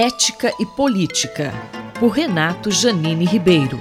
Ética e Política, por Renato Janine Ribeiro.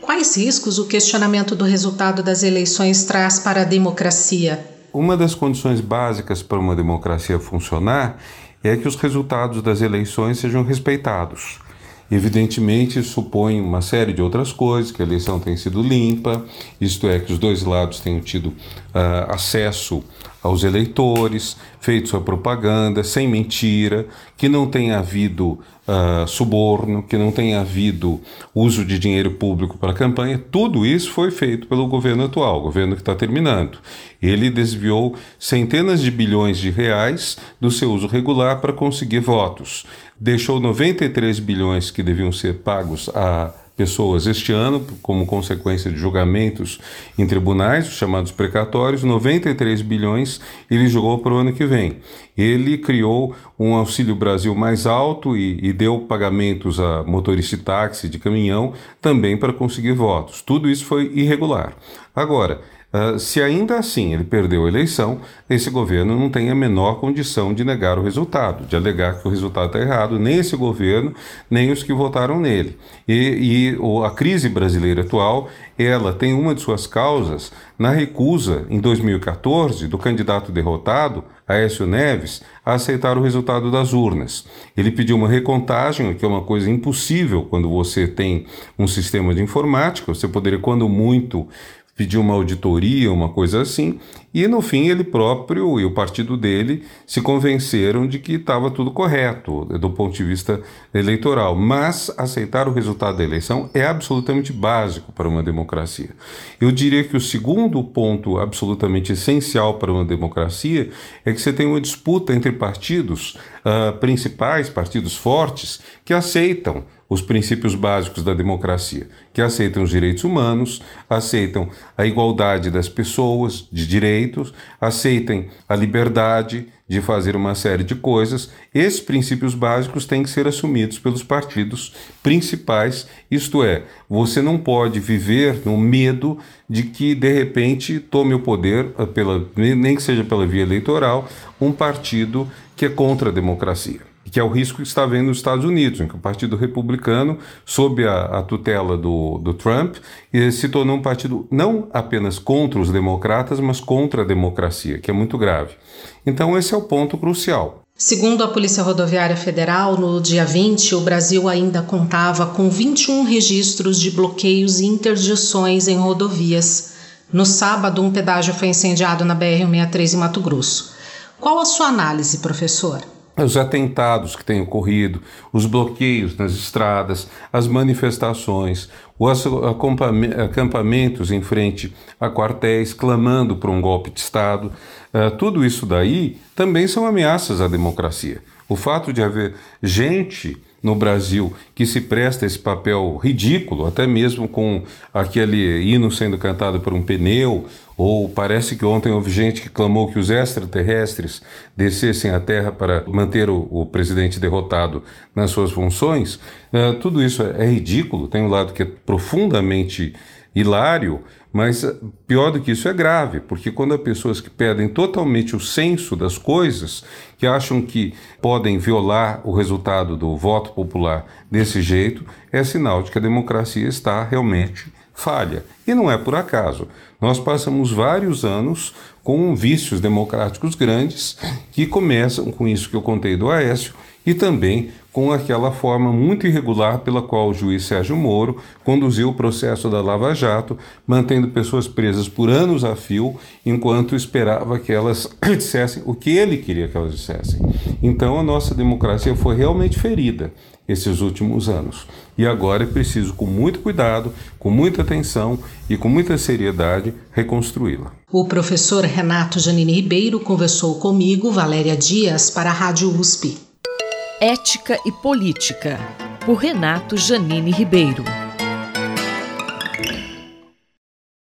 Quais riscos o questionamento do resultado das eleições traz para a democracia? Uma das condições básicas para uma democracia funcionar é que os resultados das eleições sejam respeitados. Evidentemente, supõe uma série de outras coisas, que a eleição tenha sido limpa, isto é, que os dois lados tenham tido uh, acesso aos eleitores, feito sua propaganda, sem mentira, que não tenha havido uh, suborno, que não tenha havido uso de dinheiro público para a campanha. Tudo isso foi feito pelo governo atual, governo que está terminando. Ele desviou centenas de bilhões de reais do seu uso regular para conseguir votos. Deixou 93 bilhões que deviam ser pagos a pessoas este ano, como consequência de julgamentos em tribunais, os chamados precatórios, 93 bilhões ele jogou para o ano que vem. Ele criou um Auxílio Brasil mais alto e, e deu pagamentos a motorista táxi, de caminhão, também para conseguir votos. Tudo isso foi irregular. Agora, Uh, se ainda assim ele perdeu a eleição, esse governo não tem a menor condição de negar o resultado, de alegar que o resultado está errado, nem esse governo, nem os que votaram nele. E, e a crise brasileira atual, ela tem uma de suas causas na recusa, em 2014, do candidato derrotado, Aécio Neves, a aceitar o resultado das urnas. Ele pediu uma recontagem, que é uma coisa impossível quando você tem um sistema de informática, você poderia, quando muito, pediu uma auditoria, uma coisa assim, e no fim ele próprio e o partido dele se convenceram de que estava tudo correto do ponto de vista eleitoral. Mas aceitar o resultado da eleição é absolutamente básico para uma democracia. Eu diria que o segundo ponto absolutamente essencial para uma democracia é que você tem uma disputa entre partidos uh, principais, partidos fortes, que aceitam os princípios básicos da democracia, que aceitam os direitos humanos, aceitam a igualdade das pessoas, de direitos, aceitem a liberdade de fazer uma série de coisas. Esses princípios básicos têm que ser assumidos pelos partidos principais, isto é, você não pode viver no medo de que de repente tome o poder eh, pela nem que seja pela via eleitoral um partido que é contra a democracia que é o risco que está havendo nos Estados Unidos, em que o Partido Republicano, sob a, a tutela do, do Trump, se tornou um partido não apenas contra os democratas, mas contra a democracia, que é muito grave. Então, esse é o ponto crucial. Segundo a Polícia Rodoviária Federal, no dia 20, o Brasil ainda contava com 21 registros de bloqueios e interdições em rodovias. No sábado, um pedágio foi incendiado na BR-163 em Mato Grosso. Qual a sua análise, professor? Os atentados que têm ocorrido, os bloqueios nas estradas, as manifestações, os acampamentos em frente a quartéis clamando por um golpe de Estado, uh, tudo isso daí também são ameaças à democracia. O fato de haver gente no Brasil que se presta esse papel ridículo, até mesmo com aquele hino sendo cantado por um pneu, ou parece que ontem houve gente que clamou que os extraterrestres descessem à Terra para manter o, o presidente derrotado nas suas funções. Uh, tudo isso é, é ridículo, tem um lado que é profundamente hilário, mas eh, pior do que isso é grave, porque quando há pessoas que perdem totalmente o senso das coisas, que acham que podem violar o resultado do voto popular desse jeito, é sinal de que a democracia está realmente falha. E não é por acaso. Nós passamos vários anos com vícios democráticos grandes que começam com isso que eu contei do Aécio e também com aquela forma muito irregular pela qual o juiz Sérgio Moro conduziu o processo da Lava Jato, mantendo pessoas presas por anos a fio, enquanto esperava que elas dissessem o que ele queria que elas dissessem. Então a nossa democracia foi realmente ferida esses últimos anos. E agora é preciso, com muito cuidado, com muita atenção e com muita seriedade, reconstruí-la. O professor Renato Janine Ribeiro conversou comigo, Valéria Dias, para a Rádio USP. Ética e Política, por Renato Janine Ribeiro.